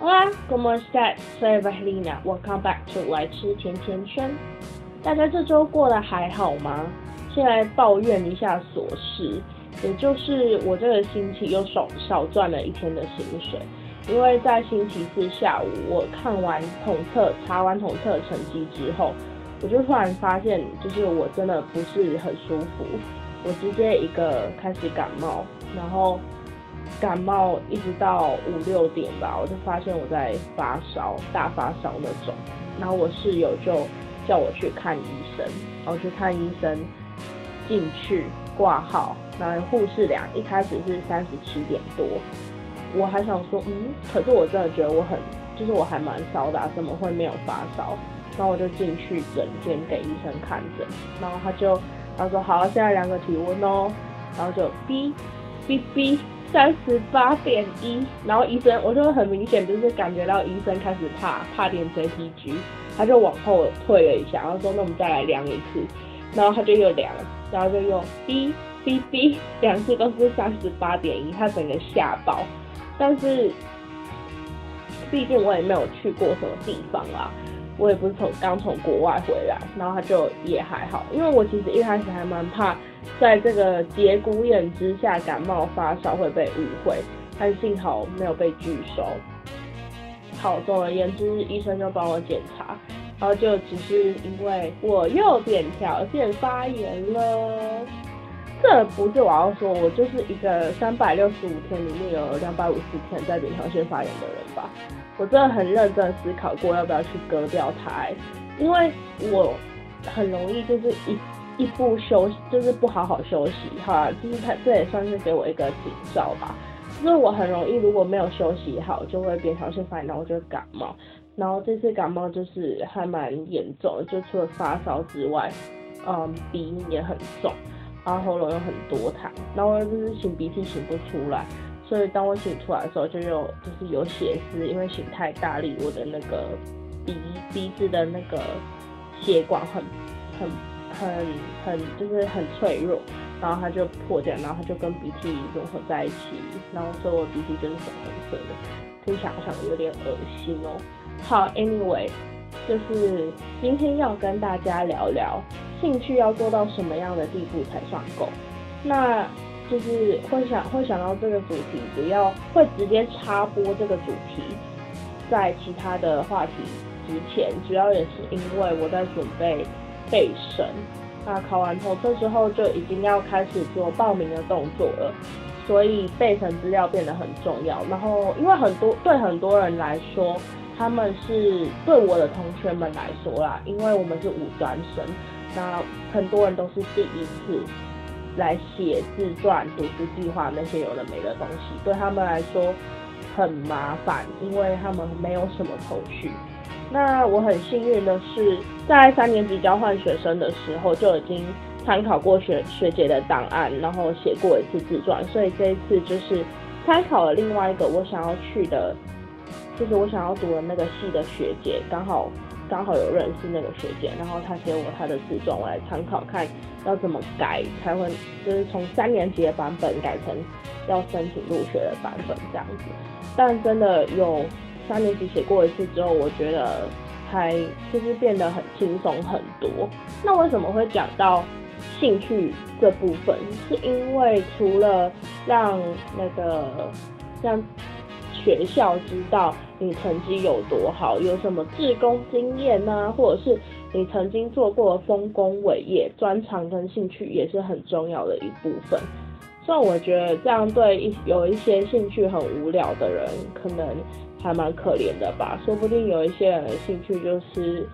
Hola, ¿cómo estás? Soy Valentina. Welcome back to 来吃甜甜圈。大家这周过得还好吗？先来抱怨一下琐事，也就是我这个星期又少少赚了一天的薪水。因为在星期四下午，我看完统测、查完统测成绩之后，我就突然发现，就是我真的不是很舒服，我直接一个开始感冒，然后感冒一直到五六点吧，我就发现我在发烧，大发烧那种。然后我室友就叫我去看医生，然后去看医生，进去挂号，然后护士量一开始是三十七点多。我还想说，嗯，可是我真的觉得我很，就是我还蛮烧的，怎么会没有发烧？然后我就进去诊间给医生看诊，然后他就他说好，现在量个体温哦，然后就哔哔哔三十八点一，然后医生我就很明显就是感觉到医生开始怕怕点 JPG，他就往后退了一下，然后说那我们再来量一次，然后他就又量，然后就用 B B B 两次都是三十八点一，他整个吓爆。但是，毕竟我也没有去过什么地方啦，我也不是从刚从国外回来，然后他就也还好，因为我其实一开始还蛮怕在这个节骨眼之下感冒发烧会被误会，但幸好没有被拒收。好，总而言之，医生就帮我检查，然后就只是因为我右边条件发炎了。这不是我要说，我就是一个三百六十五天里面有两百五十天在扁桃腺发炎的人吧。我真的很认真思考过要不要去割掉它，因为我很容易就是一一不休息，就是不好好休息哈，就是它这也算是给我一个警兆吧。就是我很容易如果没有休息好，就会扁桃腺发炎，然后就感冒。然后这次感冒就是还蛮严重，就除了发烧之外，嗯，鼻音也很重。然后喉咙有很多痰，然后就是擤鼻涕擤不出来，所以当我擤出来的时候，就有就是有血丝，因为擤太大力，我的那个鼻鼻子的那个血管很很很很就是很脆弱，然后它就破掉，然后它就跟鼻涕融合在一起，然后所以我鼻涕就是粉红色的，可以想象有点恶心哦。好，Anyway，就是今天要跟大家聊聊。兴趣要做到什么样的地步才算够？那就是会想会想到这个主题，主要会直接插播这个主题在其他的话题之前，主要也是因为我在准备备审，那考完头测之后就已经要开始做报名的动作了，所以备审资料变得很重要。然后因为很多对很多人来说，他们是对我的同学们来说啦，因为我们是五专生。那很多人都是第一次来写自传、读书计划那些有的没的东西，对他们来说很麻烦，因为他们没有什么头绪。那我很幸运的是，在三年级交换学生的时候就已经参考过学学姐的档案，然后写过一次自传，所以这一次就是参考了另外一个我想要去的，就是我想要读的那个系的学姐，刚好。刚好有认识那个学姐，然后她写我她的自传，我来参考看要怎么改才会，就是从三年级的版本改成要申请入学的版本这样子。但真的有三年级写过一次之后，我觉得还就是变得很轻松很多。那为什么会讲到兴趣这部分？是因为除了让那个让学校知道你成绩有多好，有什么志工经验呐，或者是你曾经做过丰功伟业，专长跟兴趣也是很重要的一部分。所以我觉得这样对一有一些兴趣很无聊的人，可能还蛮可怜的吧。说不定有一些人的兴趣就是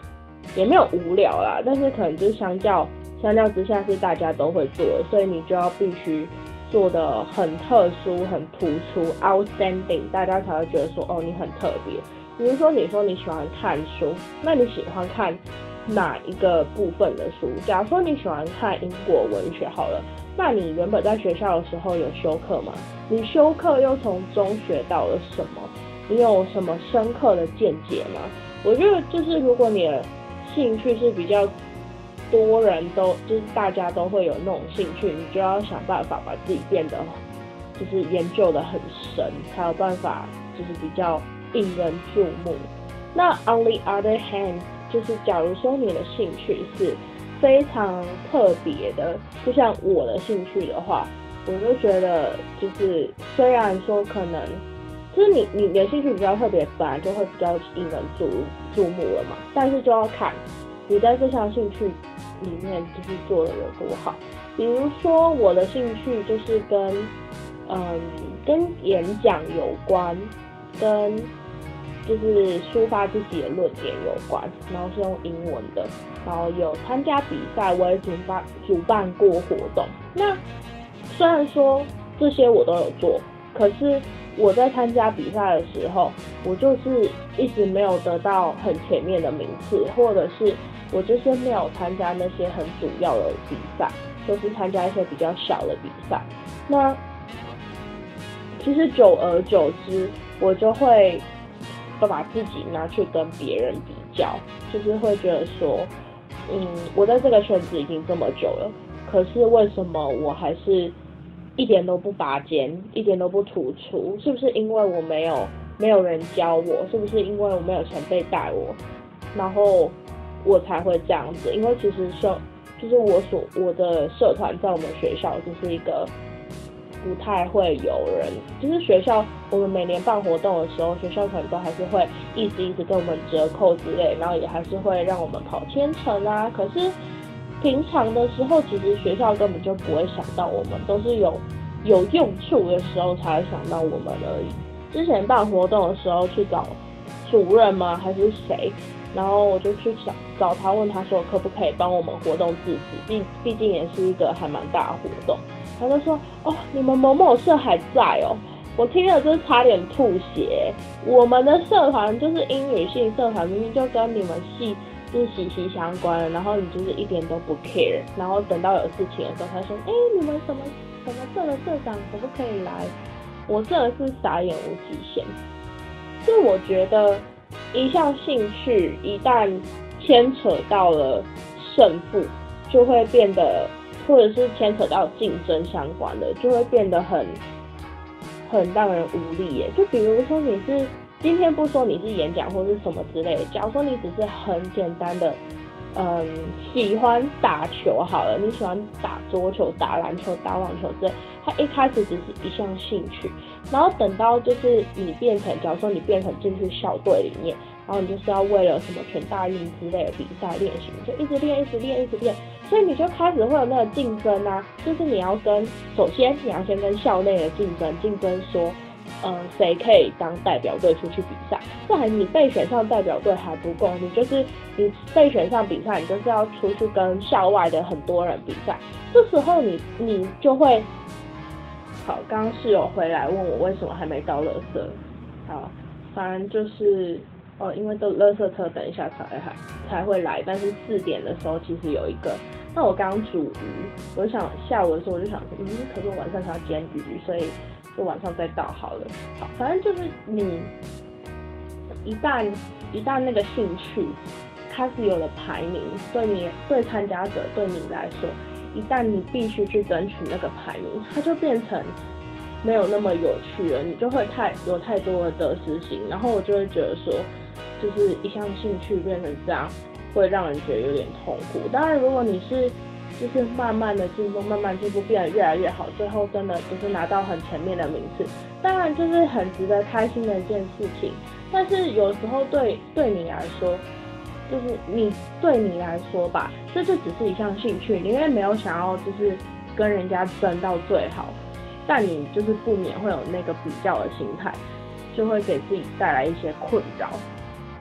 也没有无聊啦，但是可能就是相较相较之下是大家都会做的，所以你就要必须。做的很特殊、很突出、outstanding，大家才会觉得说哦，你很特别。比如说，你说你喜欢看书，那你喜欢看哪一个部分的书？假如说你喜欢看英国文学，好了，那你原本在学校的时候有修课吗？你修课又从中学到了什么？你有什么深刻的见解吗？我觉得就是如果你的兴趣是比较。多人都就是大家都会有那种兴趣，你就要想办法把自己变得就是研究的很深，才有办法就是比较引人注目。那 on the other hand，就是假如说你的兴趣是非常特别的，就像我的兴趣的话，我就觉得就是虽然说可能就是你你你的兴趣比较特别，本来就会比较引人注注目了嘛，但是就要看你在这项兴趣里面就是做的有多好。比如说我的兴趣就是跟嗯跟演讲有关，跟就是抒发自己的论点有关，然后是用英文的，然后有参加比赛，我也主办主办过活动。那虽然说这些我都有做，可是我在参加比赛的时候，我就是一直没有得到很前面的名次，或者是我就是没有参加那些很主要的比赛，都是参加一些比较小的比赛。那其实久而久之，我就会。都把自己拿去跟别人比较，就是会觉得说，嗯，我在这个圈子已经这么久了，可是为什么我还是一点都不拔尖，一点都不突出？是不是因为我没有没有人教我？是不是因为我没有前辈带我？然后我才会这样子？因为其实社就是我所我的社团在我们学校就是一个。不太会有人，就是学校，我们每年办活动的时候，学校可能都还是会一直一直跟我们折扣之类，然后也还是会让我们跑千层啊。可是平常的时候，其实学校根本就不会想到我们，都是有有用处的时候才会想到我们而已。之前办活动的时候去找主任吗？还是谁？然后我就去找找他，问他说可不可以帮我们活动致辞，毕毕竟也是一个还蛮大的活动。他就说哦，你们某某社还在哦，我听了就是差点吐血。我们的社团就是英语系社团，明明就跟你们系是息息相关，然后你就是一点都不 care。然后等到有事情的时候，他说哎，你们什么什么社的社长可不可以来？我真的是傻眼无极限。就我觉得。一项兴趣一旦牵扯到了胜负，就会变得，或者是牵扯到竞争相关的，就会变得很很让人无力耶。就比如说你是今天不说你是演讲或是什么之类的，假如说你只是很简单的，嗯，喜欢打球好了，你喜欢打桌球、打篮球、打网球之类，它一开始只是一项兴趣。然后等到就是你变成，假如说你变成进去校队里面，然后你就是要为了什么全大运之类的比赛练习，就一直练，一直练，一直练，所以你就开始会有那个竞争啊，就是你要跟，首先你要先跟校内的竞争，竞争说，嗯，谁可以当代表队出去比赛？这还你被选上代表队还不够，你就是你被选上比赛，你就是要出去跟校外的很多人比赛，这时候你你就会。好，刚刚室友回来问我为什么还没到垃圾。好，反正就是哦，因为都垃圾车等一下才还才会来，但是四点的时候其实有一个。那我刚煮鱼，我想下午的时候我就想说，嗯，可是我晚上想要煎鱼，所以就晚上再倒好了。好，反正就是你一旦一旦那个兴趣开始有了排名，对你对参加者对你来说。一旦你必须去争取那个排名，它就变成没有那么有趣了，你就会太有太多的得失心，然后我就会觉得说，就是一项兴趣变成这样，会让人觉得有点痛苦。当然，如果你是就是慢慢的进步，慢慢进步，变得越来越好，最后真的就是拿到很前面的名次，当然就是很值得开心的一件事情。但是有时候对对你来说，就是你对你来说吧，这就只是一项兴趣，你因为没有想要就是跟人家争到最好，但你就是不免会有那个比较的心态，就会给自己带来一些困扰。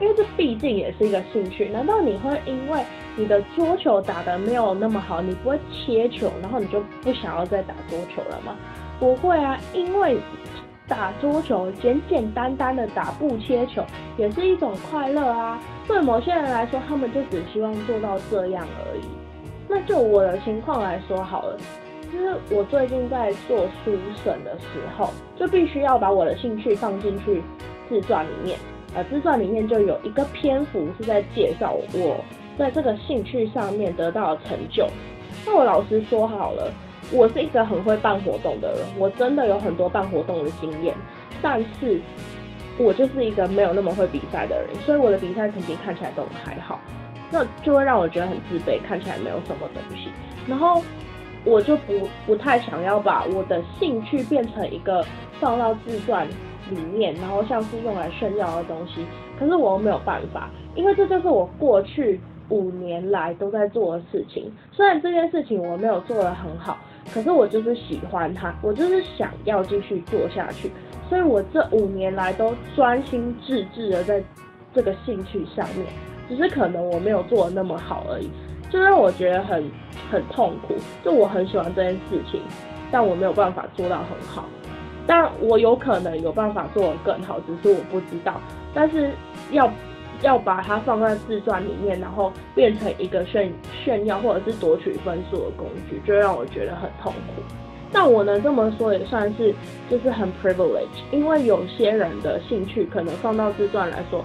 因为这毕竟也是一个兴趣，难道你会因为你的桌球打得没有那么好，你不会切球，然后你就不想要再打桌球了吗？不会啊，因为。打桌球，简简单单的打不切球，也是一种快乐啊。对某些人来说，他们就只希望做到这样而已。那就我的情况来说好了，就是我最近在做书审的时候，就必须要把我的兴趣放进去自传里面。呃，自传里面就有一个篇幅是在介绍我在这个兴趣上面得到的成就。那我老实说好了。我是一个很会办活动的人，我真的有很多办活动的经验，但是我就是一个没有那么会比赛的人，所以我的比赛成绩看起来都还好，那就会让我觉得很自卑，看起来没有什么东西。然后我就不不太想要把我的兴趣变成一个放到自传里面，然后像是用来炫耀的东西。可是我又没有办法，因为这就是我过去五年来都在做的事情。虽然这件事情我没有做得很好，可是我就是喜欢它，我就是想要继续做下去。所以我这五年来都专心致志的在这个兴趣上面，只是可能我没有做的那么好而已，就让我觉得很很痛苦。就我很喜欢这件事情，但我没有办法做到很好。但我有可能有办法做得更好，只是我不知道。但是要要把它放在自传里面，然后变成一个炫炫耀或者是夺取分数的工具，就让我觉得很痛苦。但我能这么说也算是就是很 privilege，因为有些人的兴趣可能放到自传来说，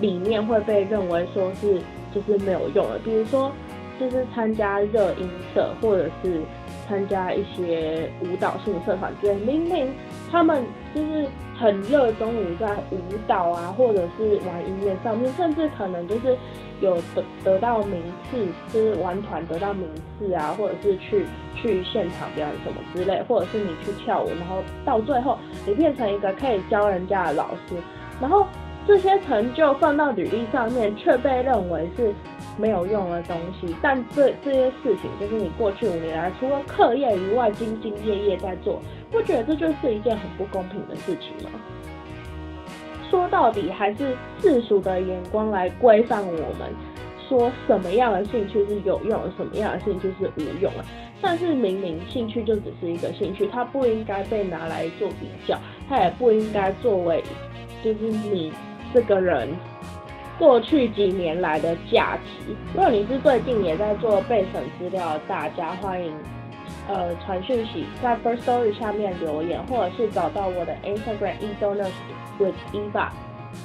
里面会被认为说是就是没有用的，比如说就是参加热音社或者是参加一些舞蹈性社团之类，明明他们就是很热衷于在舞蹈啊或者是玩音乐上面，甚至可能就是。有得得到名次，就是玩团得到名次啊，或者是去去现场表演什么之类，或者是你去跳舞，然后到最后你变成一个可以教人家的老师，然后这些成就放到履历上面，却被认为是没有用的东西。但这这些事情，就是你过去五年来除了课业以外，兢兢业业在做，不觉得这就是一件很不公平的事情吗？说到底还是世俗的眼光来规范我们，说什么样的兴趣是有用，什么样的兴趣是无用啊。但是明明兴趣就只是一个兴趣，它不应该被拿来做比较，它也不应该作为就是你这个人过去几年来的假期。如果你是最近也在做备审资料，大家欢迎呃传讯息在 First Story 下面留言，或者是找到我的 Instagram e d o n u s with Eva，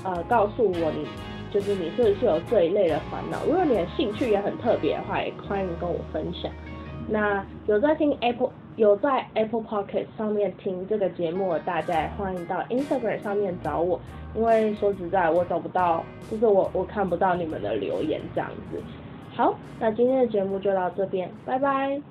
呃，告诉我你就是你是不是有这一类的烦恼？如果你的兴趣也很特别的话，也欢迎跟我分享。那有在听 Apple 有在 Apple Pocket 上面听这个节目的大家，欢迎到 Instagram 上面找我，因为说实在我找不到，就是我我看不到你们的留言这样子。好，那今天的节目就到这边，拜拜。